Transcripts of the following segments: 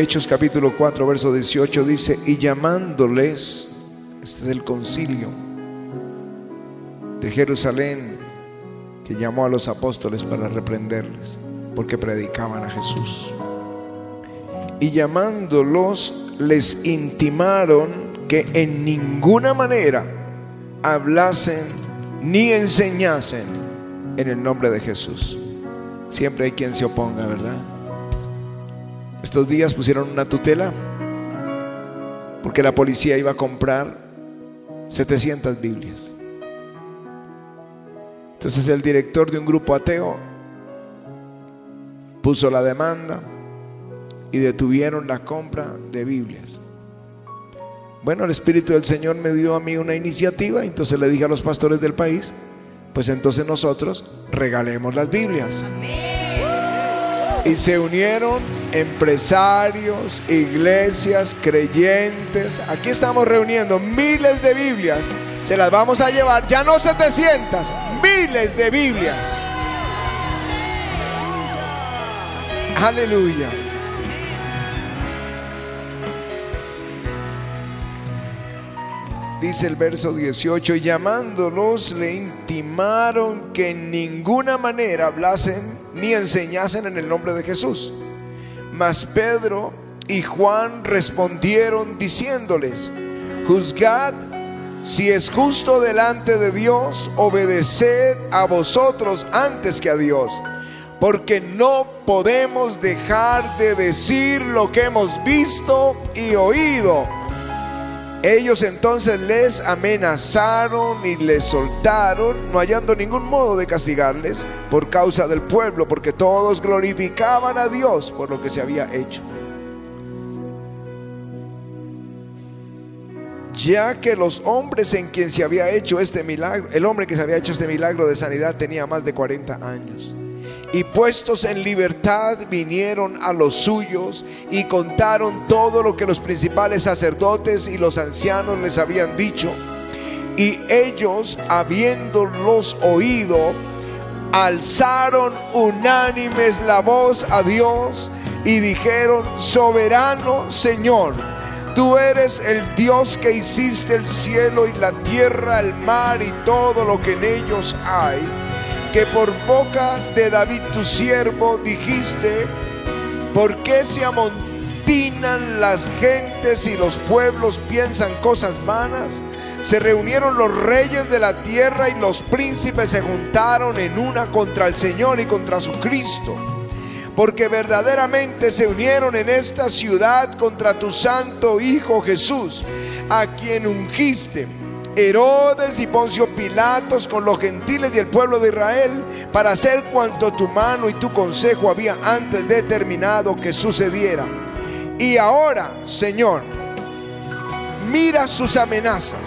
Hechos capítulo 4, verso 18 dice, y llamándoles, este es el concilio de Jerusalén, que llamó a los apóstoles para reprenderles, porque predicaban a Jesús. Y llamándolos, les intimaron que en ninguna manera hablasen ni enseñasen en el nombre de Jesús. Siempre hay quien se oponga, ¿verdad? Estos días pusieron una tutela porque la policía iba a comprar 700 Biblias. Entonces el director de un grupo ateo puso la demanda y detuvieron la compra de Biblias. Bueno, el Espíritu del Señor me dio a mí una iniciativa, entonces le dije a los pastores del país, pues entonces nosotros regalemos las Biblias. Y se unieron empresarios, iglesias, creyentes. Aquí estamos reuniendo miles de Biblias. Se las vamos a llevar, ya no 700, miles de Biblias. Aleluya. Dice el verso 18, y llamándolos le intimaron que en ninguna manera hablasen ni enseñasen en el nombre de Jesús. Mas Pedro y Juan respondieron diciéndoles, juzgad si es justo delante de Dios, obedeced a vosotros antes que a Dios, porque no podemos dejar de decir lo que hemos visto y oído ellos entonces les amenazaron y les soltaron, no hallando ningún modo de castigarles por causa del pueblo, porque todos glorificaban a Dios por lo que se había hecho. Ya que los hombres en quien se había hecho este milagro, el hombre que se había hecho este milagro de sanidad tenía más de 40 años y puestos en libertad vinieron a los suyos y contaron todo lo que los principales sacerdotes y los ancianos les habían dicho. Y ellos, habiéndolos oído, alzaron unánimes la voz a Dios y dijeron, soberano Señor, tú eres el Dios que hiciste el cielo y la tierra, el mar y todo lo que en ellos hay que por boca de David tu siervo dijiste, ¿por qué se amontinan las gentes y los pueblos piensan cosas vanas? Se reunieron los reyes de la tierra y los príncipes se juntaron en una contra el Señor y contra su Cristo. Porque verdaderamente se unieron en esta ciudad contra tu santo Hijo Jesús, a quien ungiste Herodes y Poncio Pilatos con los gentiles y el pueblo de Israel para hacer cuanto tu mano y tu consejo había antes determinado que sucediera. Y ahora, Señor, mira sus amenazas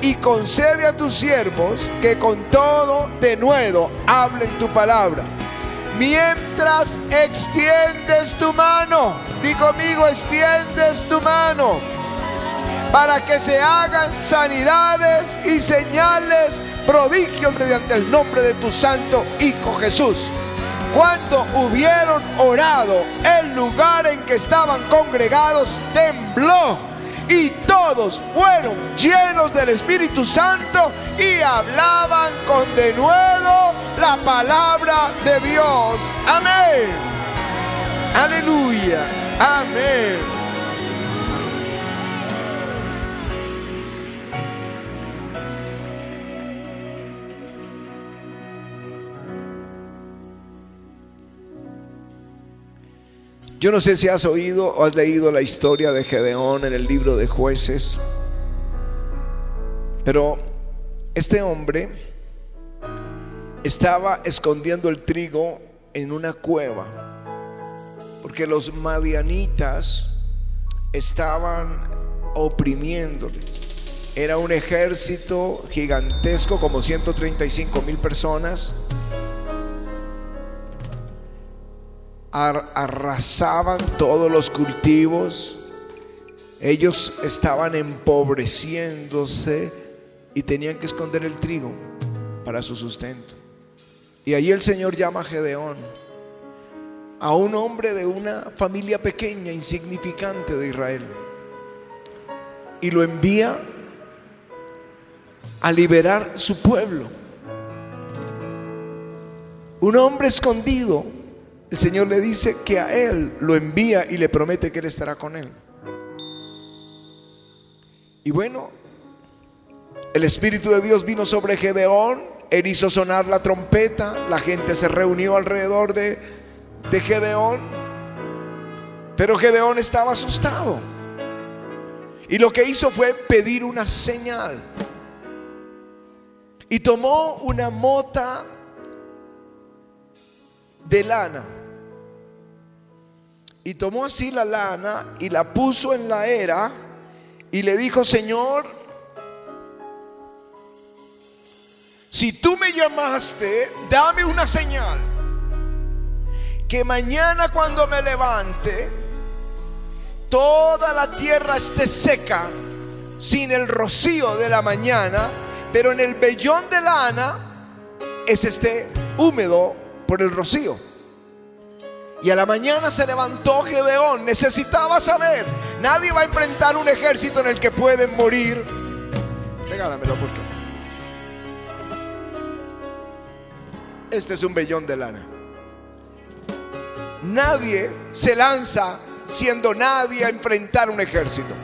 y concede a tus siervos que con todo de nuevo hablen tu palabra. Mientras extiendes tu mano, di conmigo, extiendes tu mano para que se hagan sanidades y señales, prodigios mediante el nombre de tu santo Hijo Jesús. Cuando hubieron orado, el lugar en que estaban congregados tembló y todos fueron llenos del Espíritu Santo y hablaban con denuedo la palabra de Dios. Amén. Aleluya. Amén. Yo no sé si has oído o has leído la historia de Gedeón en el libro de jueces, pero este hombre estaba escondiendo el trigo en una cueva, porque los madianitas estaban oprimiéndoles. Era un ejército gigantesco, como 135 mil personas arrasaban todos los cultivos, ellos estaban empobreciéndose y tenían que esconder el trigo para su sustento. Y ahí el Señor llama a Gedeón a un hombre de una familia pequeña, insignificante de Israel. Y lo envía a liberar su pueblo. Un hombre escondido, el Señor le dice que a él lo envía y le promete que él estará con él. Y bueno, el Espíritu de Dios vino sobre Gedeón, él hizo sonar la trompeta, la gente se reunió alrededor de, de Gedeón, pero Gedeón estaba asustado. Y lo que hizo fue pedir una señal. Y tomó una mota de lana. Y tomó así la lana y la puso en la era y le dijo, Señor, si tú me llamaste, dame una señal. Que mañana cuando me levante, toda la tierra esté seca, sin el rocío de la mañana, pero en el vellón de lana es esté húmedo por el rocío. Y a la mañana se levantó Gedeón. Necesitaba saber. Nadie va a enfrentar un ejército en el que pueden morir. Regálamelo porque. Este es un vellón de lana. Nadie se lanza siendo nadie a enfrentar un ejército.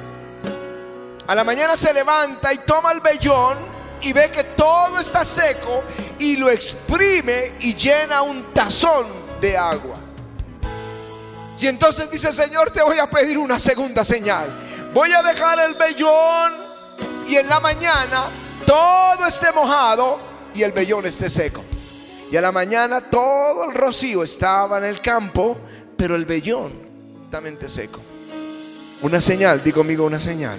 A la mañana se levanta y toma el vellón y ve que todo está seco y lo exprime y llena un tazón de agua. Y entonces dice, Señor, te voy a pedir una segunda señal. Voy a dejar el vellón y en la mañana todo esté mojado y el vellón esté seco. Y a la mañana todo el rocío estaba en el campo, pero el vellón también seco. Una señal, digo conmigo una señal.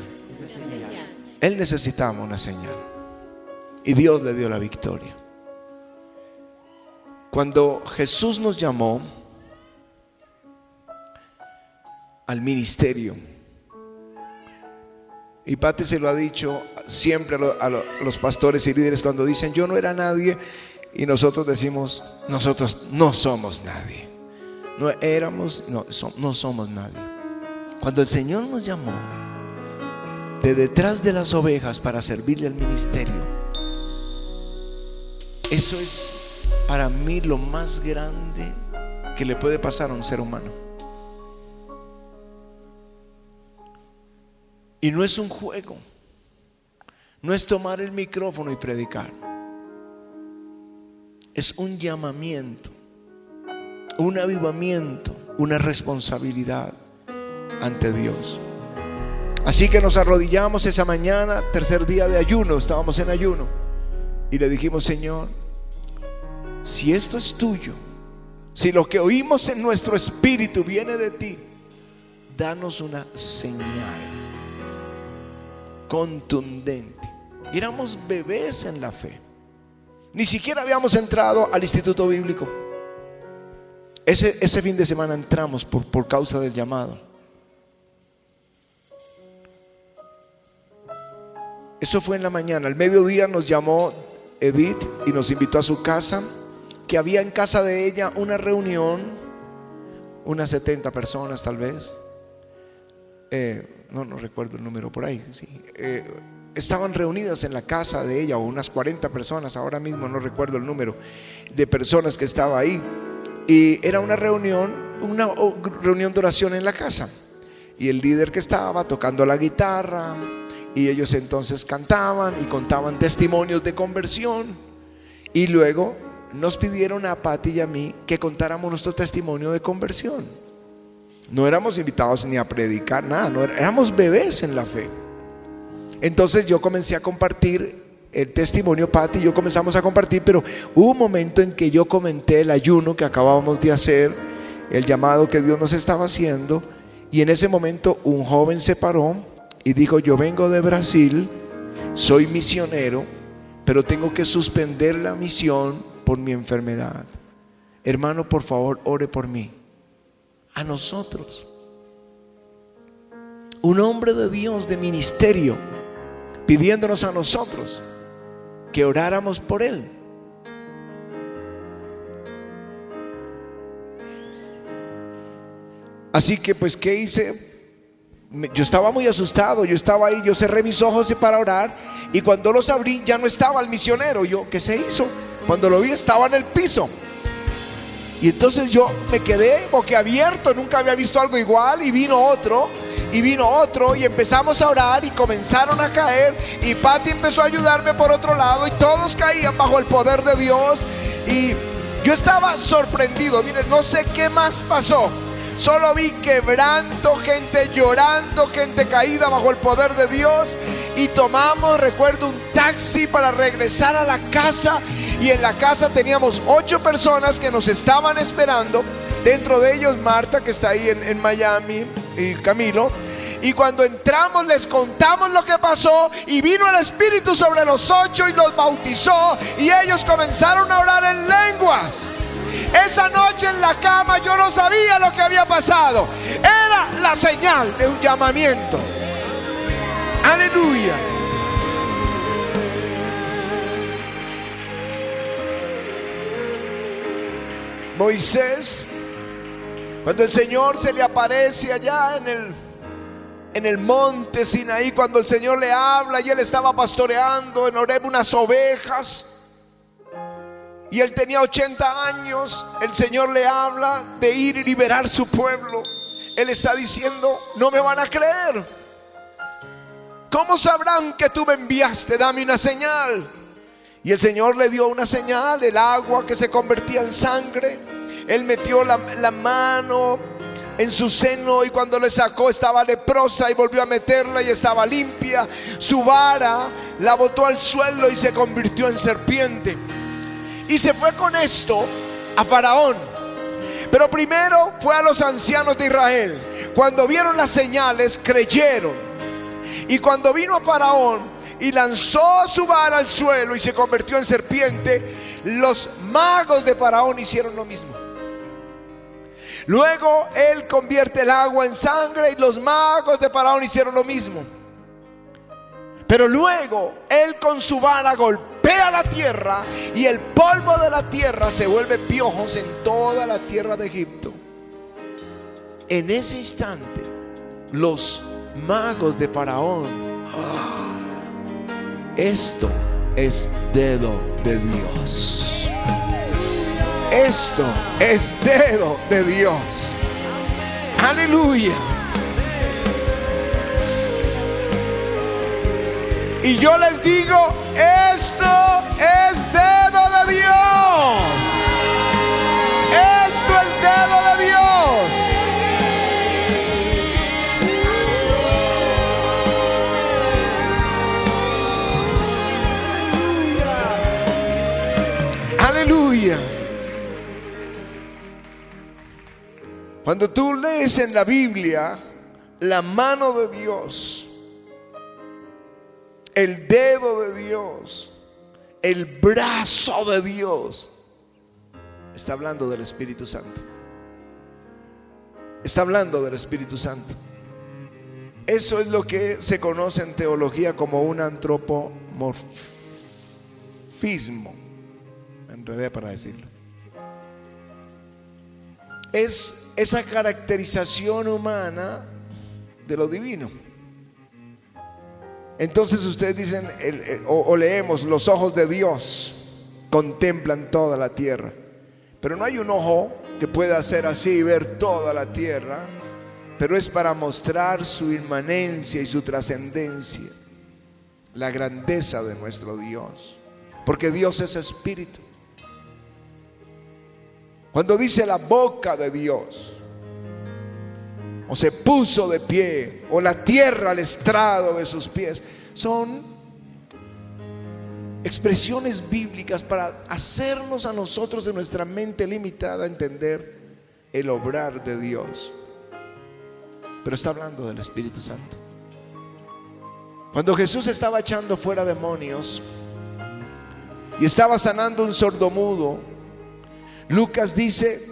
Él necesitaba una señal. Y Dios le dio la victoria. Cuando Jesús nos llamó al ministerio, y Pate se lo ha dicho siempre a, los pastores y líderes cuando dicen, yo no era nadie, y nosotros decimos, nosotros no somos nadie. No éramos, no, no somos nadie. Cuando el Señor nos llamó de detrás de las ovejas para servirle al ministerio, eso es para mí lo más grande que le puede pasar a un ser humano. Y no es un juego, no es tomar el micrófono y predicar. Es un llamamiento, un avivamiento, una responsabilidad ante Dios. Así que nos arrodillamos esa mañana, tercer día de ayuno, estábamos en ayuno, y le dijimos, Señor, si esto es tuyo, si lo que oímos en nuestro espíritu viene de ti, danos una señal contundente. éramos bebés en la fe. Ni siquiera habíamos entrado al instituto bíblico. Ese, ese fin de semana entramos por, por causa del llamado. Eso fue en la mañana. Al mediodía nos llamó Edith y nos invitó a su casa, que había en casa de ella una reunión, unas 70 personas tal vez. Eh, no, no recuerdo el número por ahí. Sí. Eh, estaban reunidas en la casa de ella, o unas 40 personas, ahora mismo no recuerdo el número de personas que estaba ahí. Y era una reunión, una reunión de oración en la casa. Y el líder que estaba tocando la guitarra, y ellos entonces cantaban y contaban testimonios de conversión. Y luego nos pidieron a Pati y a mí que contáramos nuestro testimonio de conversión. No éramos invitados ni a predicar nada, no, éramos bebés en la fe. Entonces yo comencé a compartir el testimonio, Pati y yo comenzamos a compartir, pero hubo un momento en que yo comenté el ayuno que acabábamos de hacer, el llamado que Dios nos estaba haciendo, y en ese momento un joven se paró y dijo, yo vengo de Brasil, soy misionero, pero tengo que suspender la misión por mi enfermedad. Hermano, por favor, ore por mí. A nosotros. Un hombre de Dios de ministerio pidiéndonos a nosotros que oráramos por él. Así que pues, ¿qué hice? Yo estaba muy asustado, yo estaba ahí, yo cerré mis ojos para orar y cuando los abrí ya no estaba el misionero. Yo, ¿qué se hizo? Cuando lo vi estaba en el piso. Y entonces yo me quedé boquiabierto, nunca había visto algo igual y vino otro y vino otro y empezamos a orar y comenzaron a caer y Patty empezó a ayudarme por otro lado y todos caían bajo el poder de Dios y yo estaba sorprendido, miren, no sé qué más pasó. Solo vi quebranto, gente llorando, gente caída bajo el poder de Dios. Y tomamos, recuerdo, un taxi para regresar a la casa. Y en la casa teníamos ocho personas que nos estaban esperando. Dentro de ellos Marta, que está ahí en, Miami, y Camilo. Y cuando entramos les contamos lo que pasó y vino el Espíritu sobre los ocho y los bautizó y ellos comenzaron a orar en lenguas. Esa noche en la cama yo no sabía lo que había pasado. Era la señal de un llamamiento. Aleluya. Moisés, cuando el Señor se le aparece allá en el en el monte Sinaí, cuando el Señor le habla y él estaba pastoreando en Oreb unas ovejas, y él tenía 80 años, el Señor le habla de ir y liberar su pueblo. Él está diciendo, no me van a creer. ¿Cómo sabrán que tú me enviaste? Dame una señal. Y el Señor le dio una señal, el agua que se convertía en sangre. Él metió la, la mano en su seno y cuando le sacó estaba leprosa y volvió a meterla y estaba limpia. Su vara la botó al suelo y se convirtió en serpiente. Y se fue con esto a Faraón. Pero primero fue a los ancianos de Israel. Cuando vieron las señales, creyeron. Y cuando vino a Faraón y lanzó su vara al suelo y se convirtió en serpiente, los magos de Faraón hicieron lo mismo. Luego él convierte el agua en sangre y los magos de Faraón hicieron lo mismo. Pero luego él con su vara golpea la tierra y el polvo de la tierra se vuelve piojos en toda la tierra de Egipto. En ese instante, los magos de Faraón, esto es dedo de Dios. Esto es dedo de Dios. Aleluya. Y yo les digo, esto Cuando tú lees en la Biblia la mano de Dios, el dedo de Dios, el brazo de Dios, está hablando del Espíritu Santo. Está hablando del Espíritu Santo. Eso es lo que se conoce en teología como un antropomorfismo. Me enredé para decirlo. Es esa caracterización humana de lo divino. Entonces ustedes dicen, o, leemos, los ojos de Dios contemplan toda la tierra. Pero no hay un ojo que pueda hacer así y ver toda la tierra, pero es para mostrar su inmanencia y su trascendencia, la grandeza de nuestro Dios, porque Dios es espíritu. Cuando dice la boca de Dios, o se puso de pie, o la tierra al estrado de sus pies. Son expresiones bíblicas para hacernos a nosotros en nuestra mente limitada entender el obrar de Dios. Pero está hablando del Espíritu Santo. Cuando Jesús estaba echando fuera demonios y estaba sanando un sordomudo, Lucas dice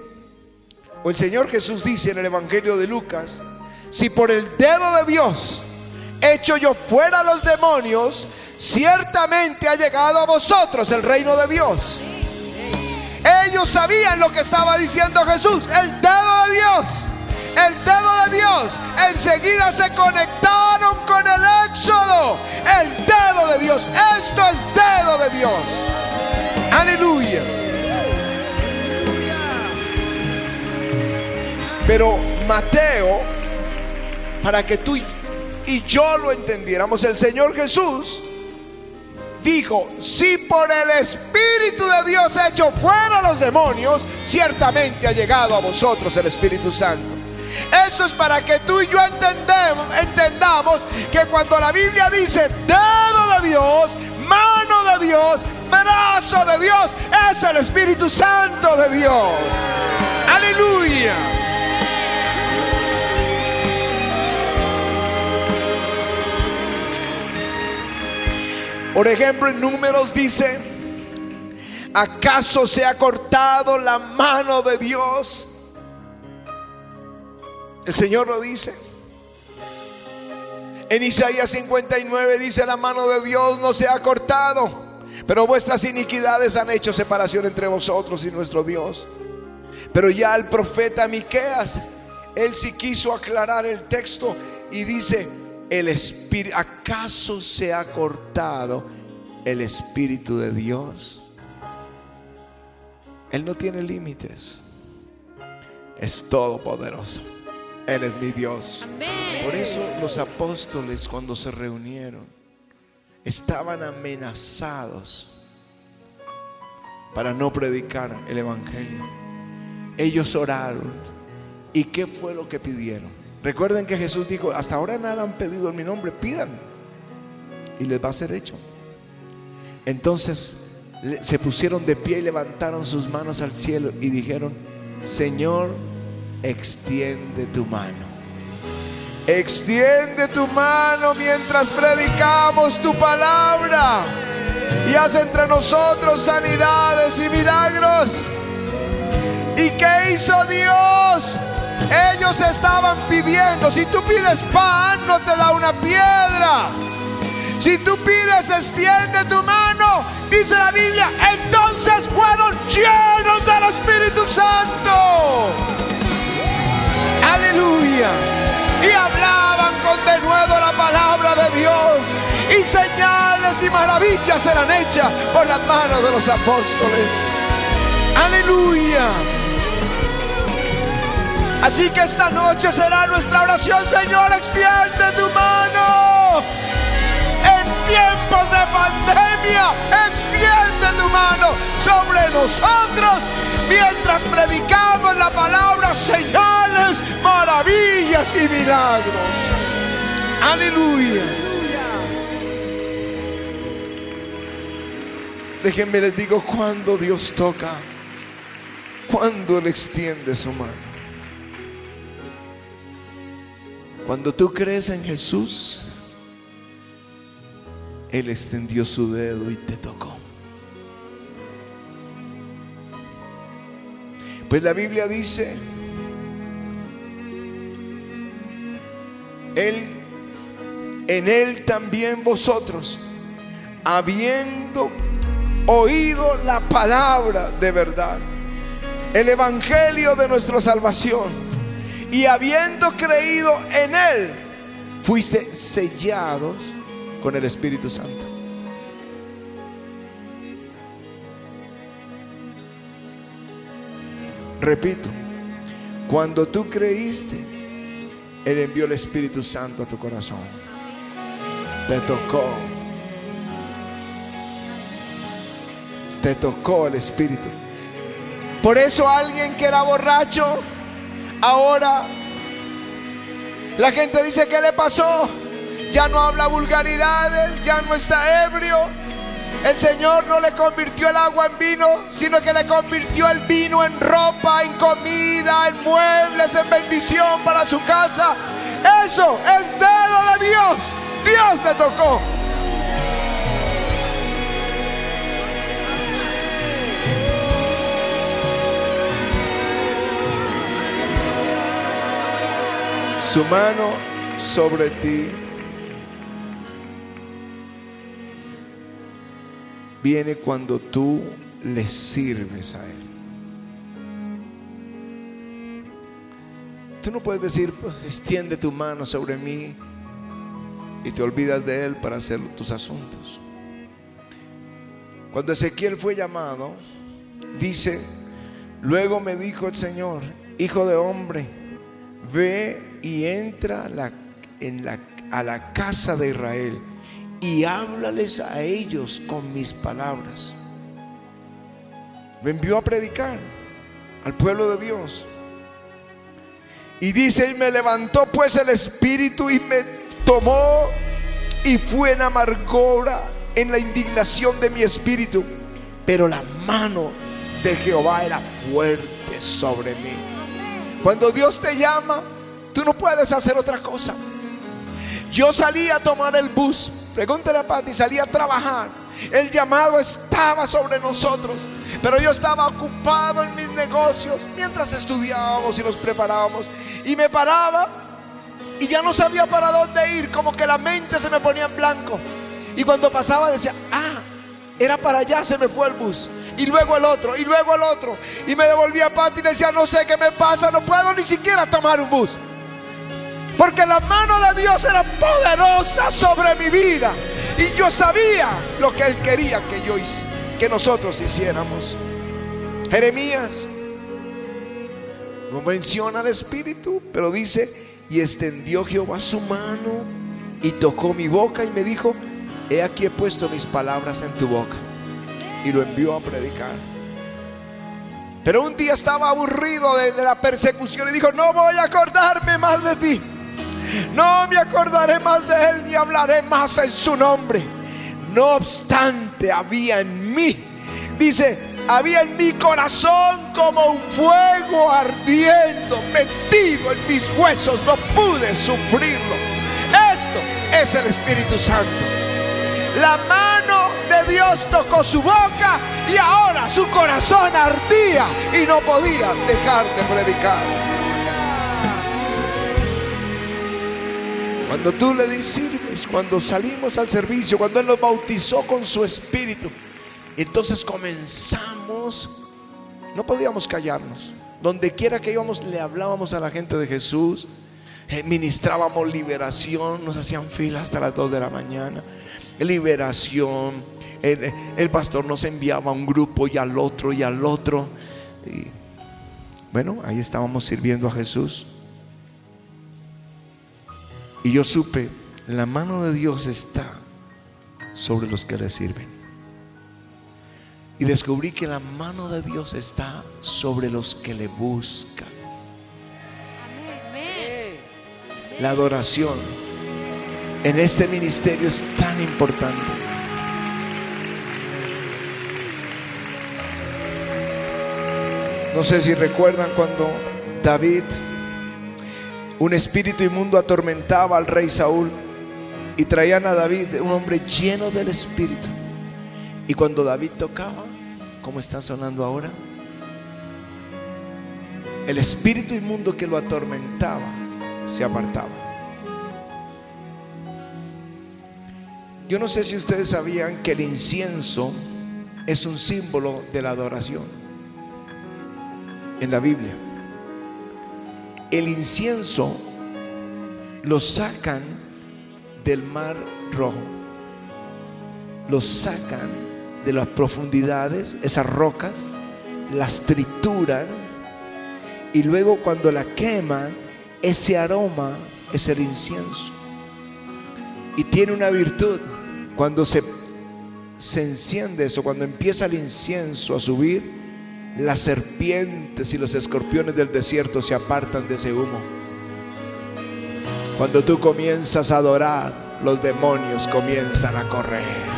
o el Señor Jesús dice en el Evangelio de Lucas, si por el dedo de Dios echo yo fuera los demonios, ciertamente ha llegado a vosotros el reino de Dios. Ellos sabían lo que estaba diciendo Jesús, el dedo de Dios. el dedo de Dios, enseguida se conectaron con el éxodo. El dedo de Dios, esto es dedo de Dios. Aleluya. Pero Mateo, para que tú y yo lo entendiéramos, el Señor Jesús dijo, si por el Espíritu de Dios hecho fuera los demonios, ciertamente ha llegado a vosotros el Espíritu Santo. Eso es para que tú y yo entendamos que cuando la Biblia dice dedo de Dios, mano de Dios, brazo de Dios, es el Espíritu Santo de Dios. Aleluya. Por ejemplo, en números dice, ¿acaso se ha cortado la mano de Dios? El Señor lo dice. En Isaías 59 dice, la mano de Dios no se ha cortado, pero vuestras iniquidades han hecho separación entre vosotros y nuestro Dios. Pero ya el profeta Miqueas, él sí quiso aclarar el texto y dice, el espíritu, ¿acaso se ha cortado el espíritu de Dios? Él no tiene límites. Es todopoderoso. Él es mi Dios. Por eso los apóstoles cuando se reunieron estaban amenazados para no predicar el Evangelio. Ellos oraron. ¿Y qué fue lo que pidieron? Recuerden que Jesús dijo, hasta ahora nada han pedido en mi nombre, pidan. Y les va a ser hecho. Entonces se pusieron de pie y levantaron sus manos al cielo y dijeron, Señor, extiende tu mano. Extiende tu mano mientras predicamos tu palabra y haz entre nosotros sanidades y milagros. ¿Y qué hizo Dios? Ellos estaban pidiendo, si tú pides pan, no te da una piedra. Si tú pides, extiende tu mano, dice la Biblia, entonces fueron llenos del Espíritu Santo. Aleluya. Y hablaban con denuedo la palabra de Dios. Y señales y maravillas eran hechas por las manos de los apóstoles. Aleluya. Así que esta noche será nuestra oración, Señor, extiende tu mano. En tiempos de pandemia, extiende tu mano sobre nosotros mientras predicamos la palabra, señales, maravillas y milagros. Aleluya. Déjenme les digo cuando Dios toca, cuando Él extiende su mano. Cuando tú crees en Jesús, Él extendió su dedo y te tocó. Pues la Biblia dice, Él, en Él también vosotros, habiendo oído la palabra de verdad, el Evangelio de nuestra salvación, y habiendo creído en Él, fuiste sellados con el Espíritu Santo. Repito, cuando tú creíste, Él envió el Espíritu Santo a tu corazón. Te tocó. Te tocó el Espíritu. Por eso alguien que era borracho, ahora la gente dice, ¿qué le pasó? Ya no habla vulgaridades, ya no está ebrio, el Señor no le convirtió el agua en vino, sino que le convirtió el vino en ropa, en comida, en muebles, en bendición para su casa. Eso es dedo de Dios. Dios le tocó. Su mano sobre ti viene cuando tú le sirves a Él. Tú no puedes decir, pues, extiende tu mano sobre mí y te olvidas de Él para hacer tus asuntos. Cuando Ezequiel fue llamado, dice, luego me dijo el Señor, hijo de hombre, ve y entra en la, a la casa de Israel y háblales a ellos con mis palabras. Me envió a predicar al pueblo de Dios. Y dice, y me levantó pues el Espíritu y me tomó y fue en amargura, en la indignación de mi espíritu. Pero la mano de Jehová era fuerte sobre mí. Cuando Dios te llama, tú no puedes hacer otra cosa. Yo salí a tomar el bus, pregúntale a Pati, salí a trabajar. El llamado estaba sobre nosotros, pero yo estaba ocupado en mis negocios mientras estudiábamos y nos preparábamos. Y me paraba y ya no sabía para dónde ir, como que la mente se me ponía en blanco. Y cuando pasaba decía, ah, era para allá, se me fue el bus. Y luego el otro, y luego el otro. Y me devolvía a Pati y decía, no sé qué me pasa, no puedo ni siquiera tomar un bus. Porque la mano de Dios era poderosa sobre mi vida. Y yo sabía lo que Él quería que yo que nosotros hiciéramos. Jeremías no menciona al Espíritu, pero dice y extendió Jehová su mano y tocó mi boca y me dijo, he aquí he puesto mis palabras en tu boca. Y lo envió a predicar. Pero un día estaba aburrido de, la persecución y dijo, no voy a acordarme más de ti. No me acordaré más de él ni hablaré más en su nombre. No obstante, había en mí, dice, había en mi corazón como un fuego ardiendo, metido en mis huesos, no pude sufrirlo. Esto es el Espíritu Santo. La mano de Dios tocó su boca y ahora su corazón ardía y no podía dejar de predicar. Cuando tú le sirves, cuando salimos al servicio, cuando Él nos bautizó con su Espíritu, entonces comenzamos, no podíamos callarnos. Donde quiera que íbamos le hablábamos a la gente de Jesús, eh, ministrábamos liberación, nos hacían fila hasta las 2 de la mañana. Liberación, el, pastor nos enviaba a un grupo y al otro y al otro. Bueno, ahí estábamos sirviendo a Jesús. Y yo supe, la mano de Dios está sobre los que le sirven. Y descubrí que la mano de Dios está sobre los que le buscan. La adoración en este ministerio es tan importante. No sé si recuerdan cuando David, un espíritu inmundo atormentaba al rey Saúl y traían a David, un hombre lleno del espíritu. Y cuando David tocaba, como está sonando ahora, el espíritu inmundo que lo atormentaba se apartaba. Yo no sé si ustedes sabían que el incienso es un símbolo de la adoración en la Biblia. El incienso lo sacan del mar rojo, lo sacan de las profundidades, esas rocas, las trituran y luego cuando la queman, ese aroma es el incienso. Y tiene una virtud, cuando se, se enciende eso, cuando empieza el incienso a subir, las serpientes y los escorpiones del desierto se apartan de ese humo. Cuando tú comienzas a adorar, los demonios comienzan a correr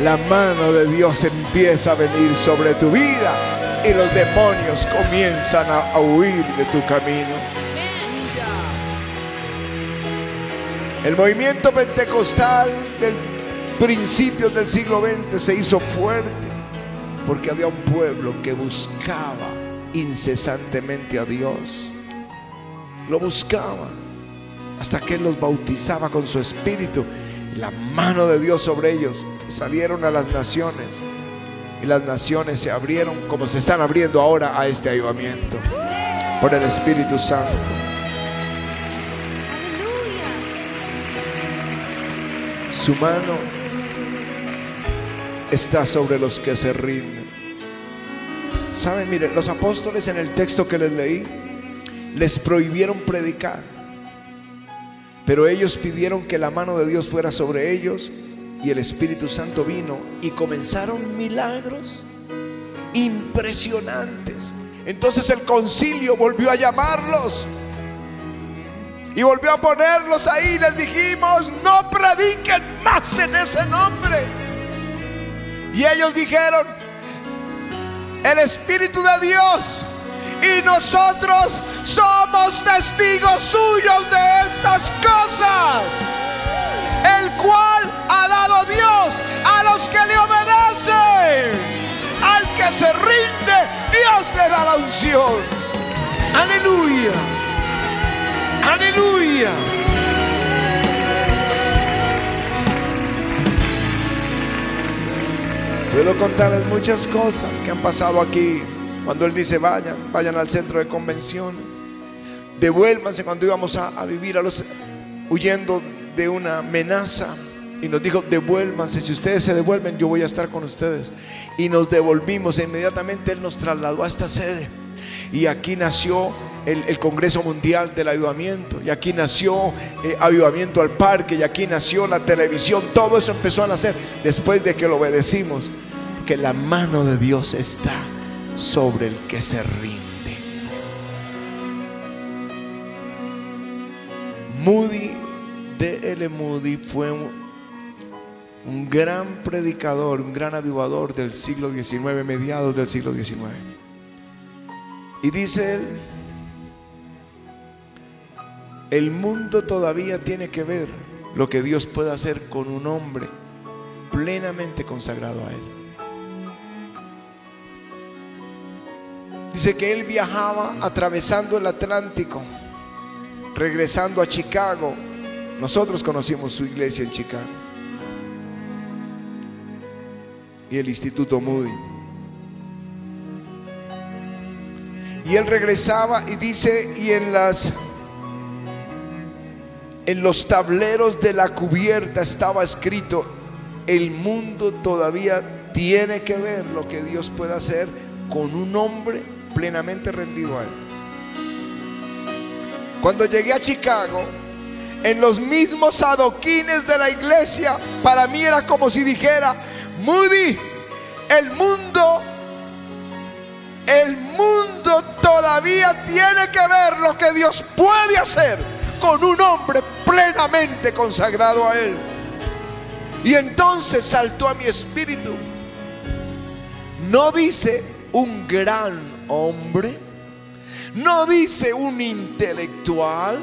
la mano de Dios empieza a venir sobre tu vida y los demonios comienzan a, huir de tu camino. El movimiento pentecostal del principio del siglo XX se hizo fuerte porque había un pueblo que buscaba incesantemente a Dios. Lo buscaba hasta que Él los bautizaba con su espíritu y la mano de Dios sobre ellos. Salieron a las naciones y las naciones se abrieron como se están abriendo ahora a este ayudamiento por el Espíritu Santo. Su mano está sobre los que se rinden. Saben, miren, los apóstoles en el texto que les leí les prohibieron predicar, pero ellos pidieron que la mano de Dios fuera sobre ellos y el Espíritu Santo vino y comenzaron milagros impresionantes. Entonces el concilio volvió a llamarlos y volvió a ponerlos ahí. Les dijimos, no prediquen más en ese nombre. Y ellos dijeron, el Espíritu de Dios y nosotros somos testigos suyos de estas cosas, el cual ha dado Dios a los que le obedecen. Al que se rinde, Dios le da la unción. Aleluya. Aleluya. Puedo contarles muchas cosas que han pasado aquí. Cuando Él dice, vayan, vayan al centro de convenciones. Devuélvanse cuando íbamos a, vivir a los, huyendo de una amenaza. Y nos dijo, devuélvanse, si ustedes se devuelven, yo voy a estar con ustedes. Y nos devolvimos e inmediatamente Él nos trasladó a esta sede. Y aquí nació el, Congreso Mundial del Avivamiento. Y aquí nació eh, Avivamiento al Parque. Y aquí nació la televisión. Todo eso empezó a nacer después de que lo obedecimos. Que la mano de Dios está sobre el que se rinde. Moody, D.L. Moody fue un, un gran predicador, un gran avivador del siglo XIX, mediados del siglo XIX. Y dice él, el mundo todavía tiene que ver lo que Dios puede hacer con un hombre plenamente consagrado a Él. Dice que él viajaba atravesando el Atlántico, regresando a Chicago. Nosotros conocimos su iglesia en Chicago. Y el Instituto Moody. Y él regresaba y dice, y en las en los tableros de la cubierta estaba escrito, el mundo todavía tiene que ver lo que Dios puede hacer con un hombre plenamente rendido a Él. Cuando llegué a Chicago, en los mismos adoquines de la iglesia, para mí era como si dijera, Moody, el mundo, el mundo todavía tiene que ver lo que Dios puede hacer con un hombre plenamente consagrado a Él. Y entonces saltó a mi espíritu. No dice un gran hombre, no dice un intelectual,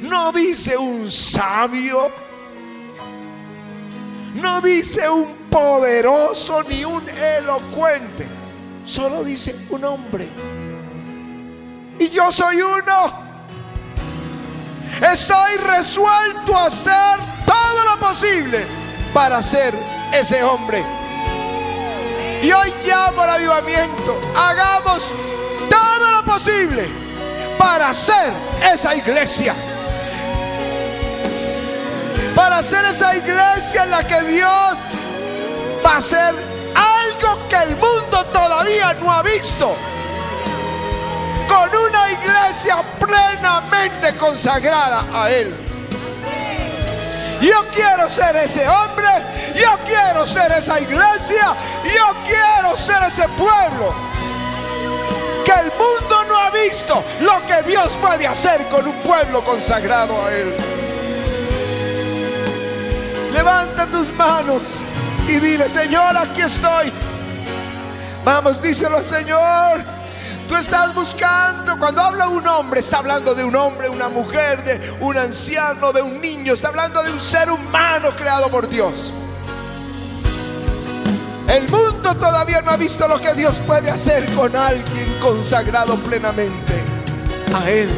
no dice un sabio, no dice un poderoso ni un elocuente, solo dice un hombre. Y yo soy uno. Estoy resuelto a hacer todo lo posible para ser ese hombre. Y hoy llamo al avivamiento. Hagamos todo lo posible para ser esa iglesia. Para ser esa iglesia en la que Dios va a hacer algo que el mundo todavía no ha visto con una iglesia plenamente consagrada a Él. Yo quiero ser ese hombre, yo quiero ser esa iglesia, yo quiero ser ese pueblo. Que el mundo no ha visto lo que Dios puede hacer con un pueblo consagrado a Él. Levanta tus manos y dile, Señor, aquí estoy. Vamos, díselo al Señor. Tú estás buscando, cuando habla un hombre, está hablando de un hombre, una mujer, de un anciano, de un niño, está hablando de un ser humano creado por Dios. El mundo todavía no ha visto lo que Dios puede hacer con alguien consagrado plenamente a Él.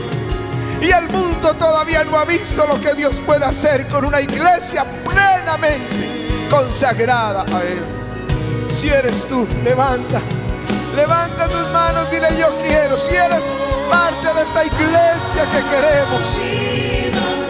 Y el mundo todavía no ha visto lo que Dios puede hacer con una iglesia plenamente consagrada a Él. Si eres tú, levanta Levanta tus manos, dile yo quiero. Si eres parte de esta iglesia que queremos.